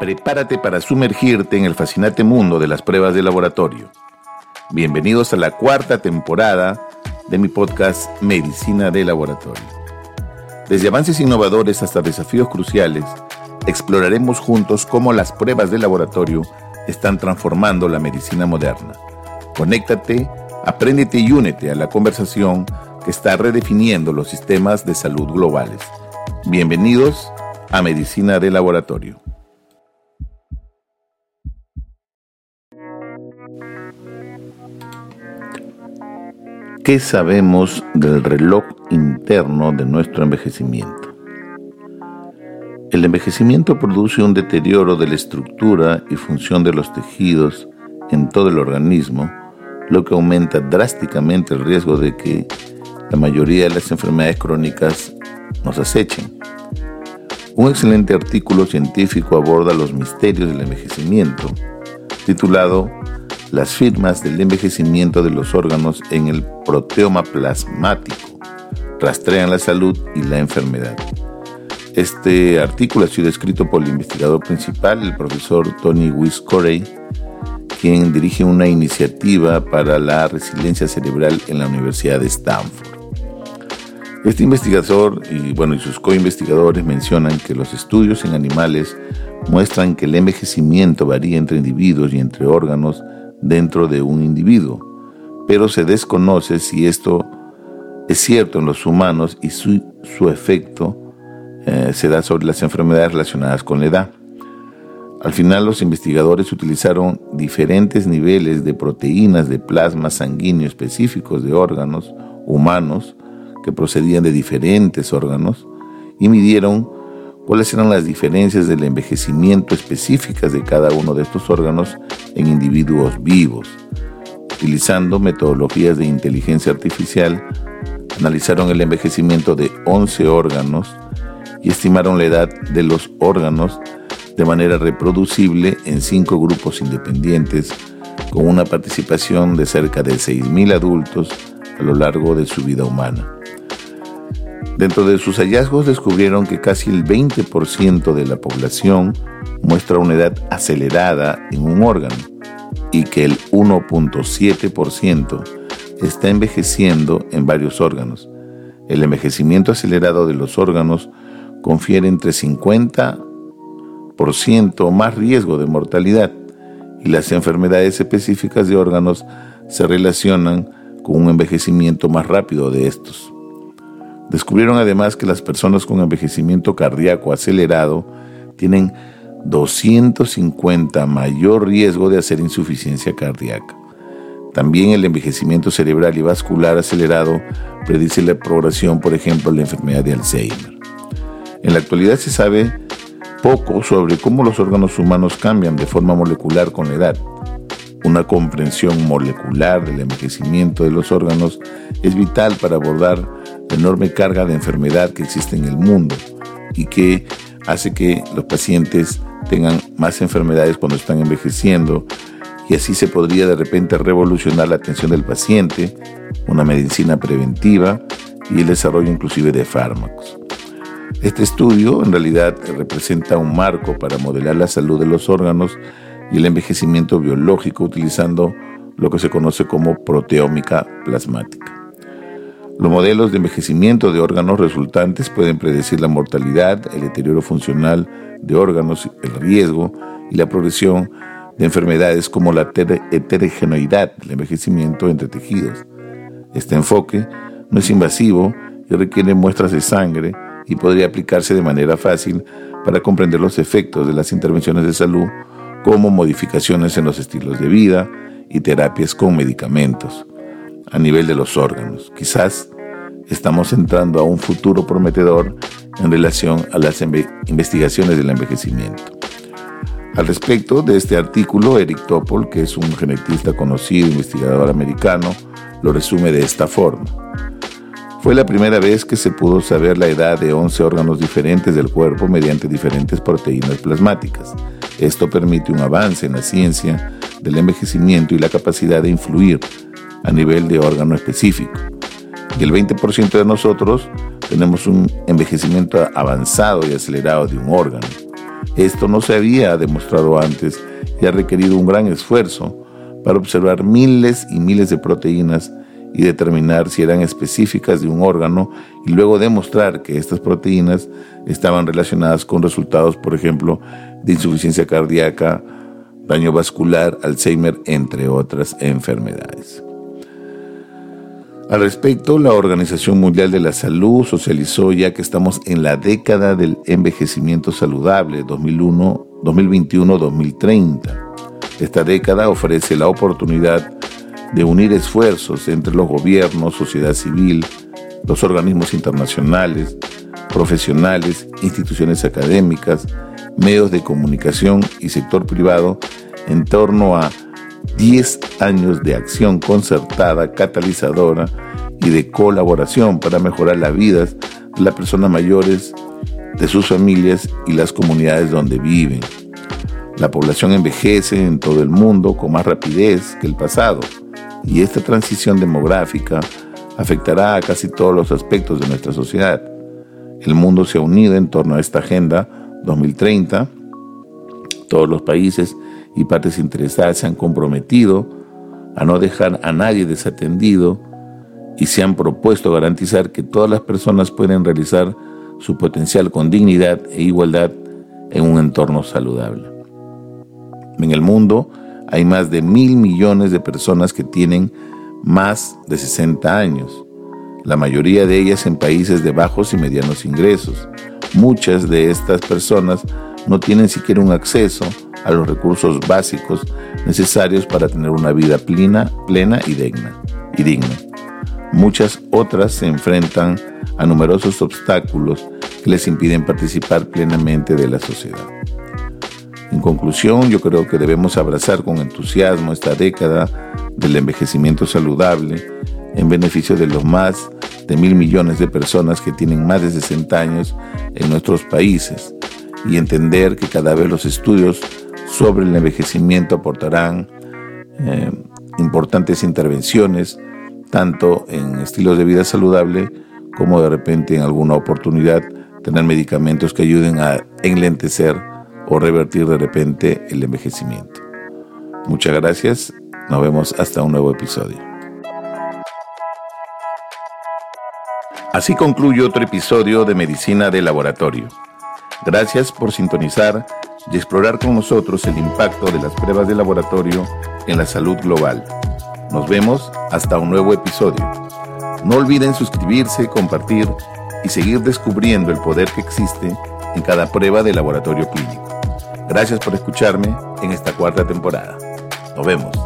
Prepárate para sumergirte en el fascinante mundo de las pruebas de laboratorio. Bienvenidos a la cuarta temporada de mi podcast Medicina de Laboratorio. Desde avances innovadores hasta desafíos cruciales, exploraremos juntos cómo las pruebas de laboratorio están transformando la medicina moderna. Conéctate, apréndete y únete a la conversación que está redefiniendo los sistemas de salud globales. Bienvenidos a Medicina de Laboratorio. ¿Qué sabemos del reloj interno de nuestro envejecimiento? El envejecimiento produce un deterioro de la estructura y función de los tejidos en todo el organismo, lo que aumenta drásticamente el riesgo de que la mayoría de las enfermedades crónicas nos acechen. Un excelente artículo científico aborda los misterios del envejecimiento, titulado las firmas del envejecimiento de los órganos en el proteoma plasmático rastrean la salud y la enfermedad. Este artículo ha sido escrito por el investigador principal, el profesor Tony Wiscorey, quien dirige una iniciativa para la resiliencia cerebral en la Universidad de Stanford. Este investigador y, bueno, y sus co-investigadores mencionan que los estudios en animales muestran que el envejecimiento varía entre individuos y entre órganos dentro de un individuo, pero se desconoce si esto es cierto en los humanos y su, efecto eh, se da sobre las enfermedades relacionadas con la edad. Al final los investigadores utilizaron diferentes niveles de proteínas de plasma sanguíneo específicos de órganos humanos que procedían de diferentes órganos y midieron cuáles eran las diferencias del envejecimiento específicas de cada uno de estos órganos en individuos vivos. Utilizando metodologías de inteligencia artificial, analizaron el envejecimiento de 11 órganos y estimaron la edad de los órganos de manera reproducible en cinco grupos independientes, con una participación de cerca de 6.000 adultos a lo largo de su vida humana. Dentro de sus hallazgos descubrieron que casi el 20% de la población muestra una edad acelerada en un órgano y que el 1.7% está envejeciendo en varios órganos. El envejecimiento acelerado de los órganos confiere entre 50% más riesgo de mortalidad y las enfermedades específicas de órganos se relacionan con un envejecimiento más rápido de estos. Descubrieron además que las personas con envejecimiento cardíaco acelerado tienen 250 mayor riesgo de hacer insuficiencia cardíaca. También el envejecimiento cerebral y vascular acelerado predice la progresión, por ejemplo, de la enfermedad de Alzheimer. En la actualidad se sabe poco sobre cómo los órganos humanos cambian de forma molecular con la edad. Una comprensión molecular del envejecimiento de los órganos es vital para abordar la enorme carga de enfermedad que existe en el mundo y que hace que los pacientes tengan más enfermedades cuando están envejeciendo y así se podría de repente revolucionar la atención del paciente, una medicina preventiva y el desarrollo inclusive de fármacos. Este estudio en realidad representa un marco para modelar la salud de los órganos y el envejecimiento biológico utilizando lo que se conoce como proteómica plasmática. Los modelos de envejecimiento de órganos resultantes pueden predecir la mortalidad, el deterioro funcional de órganos, el riesgo y la progresión de enfermedades como la heterogeneidad del envejecimiento entre tejidos. Este enfoque no es invasivo y requiere muestras de sangre y podría aplicarse de manera fácil para comprender los efectos de las intervenciones de salud como modificaciones en los estilos de vida y terapias con medicamentos a nivel de los órganos. Quizás estamos entrando a un futuro prometedor en relación a las investigaciones del envejecimiento. Al respecto de este artículo, Eric Topol, que es un genetista conocido, investigador americano, lo resume de esta forma. Fue la primera vez que se pudo saber la edad de 11 órganos diferentes del cuerpo mediante diferentes proteínas plasmáticas. Esto permite un avance en la ciencia del envejecimiento y la capacidad de influir a nivel de órgano específico. Y el 20% de nosotros tenemos un envejecimiento avanzado y acelerado de un órgano. Esto no se había demostrado antes y ha requerido un gran esfuerzo para observar miles y miles de proteínas y determinar si eran específicas de un órgano y luego demostrar que estas proteínas estaban relacionadas con resultados, por ejemplo, de insuficiencia cardíaca, daño vascular, Alzheimer, entre otras enfermedades. Al respecto, la Organización Mundial de la Salud socializó ya que estamos en la década del envejecimiento saludable 2021-2030. Esta década ofrece la oportunidad de unir esfuerzos entre los gobiernos, sociedad civil, los organismos internacionales, profesionales, instituciones académicas, medios de comunicación y sector privado en torno a 10 años de acción concertada, catalizadora y de colaboración para mejorar las vidas de las personas mayores, de sus familias y las comunidades donde viven. La población envejece en todo el mundo con más rapidez que el pasado y esta transición demográfica afectará a casi todos los aspectos de nuestra sociedad. El mundo se ha unido en torno a esta Agenda 2030. Todos los países y partes interesadas se han comprometido a no dejar a nadie desatendido y se han propuesto garantizar que todas las personas pueden realizar su potencial con dignidad e igualdad en un entorno saludable. En el mundo hay más de mil millones de personas que tienen más de 60 años, la mayoría de ellas en países de bajos y medianos ingresos. Muchas de estas personas no tienen siquiera un acceso a los recursos básicos necesarios para tener una vida plena, plena y digna. Y digna. Muchas otras se enfrentan a numerosos obstáculos que les impiden participar plenamente de la sociedad. En conclusión, yo creo que debemos abrazar con entusiasmo esta década del envejecimiento saludable en beneficio de los más de mil millones de personas que tienen más de 60 años en nuestros países y entender que cada vez los estudios sobre el envejecimiento aportarán eh, importantes intervenciones, tanto en estilos de vida saludable como de repente en alguna oportunidad tener medicamentos que ayuden a enlentecer o revertir de repente el envejecimiento. Muchas gracias, nos vemos hasta un nuevo episodio. Así concluye otro episodio de Medicina de Laboratorio. Gracias por sintonizar y explorar con nosotros el impacto de las pruebas de laboratorio en la salud global. Nos vemos hasta un nuevo episodio. No olviden suscribirse, compartir y seguir descubriendo el poder que existe en cada prueba de laboratorio clínico. Gracias por escucharme en esta cuarta temporada. Nos vemos.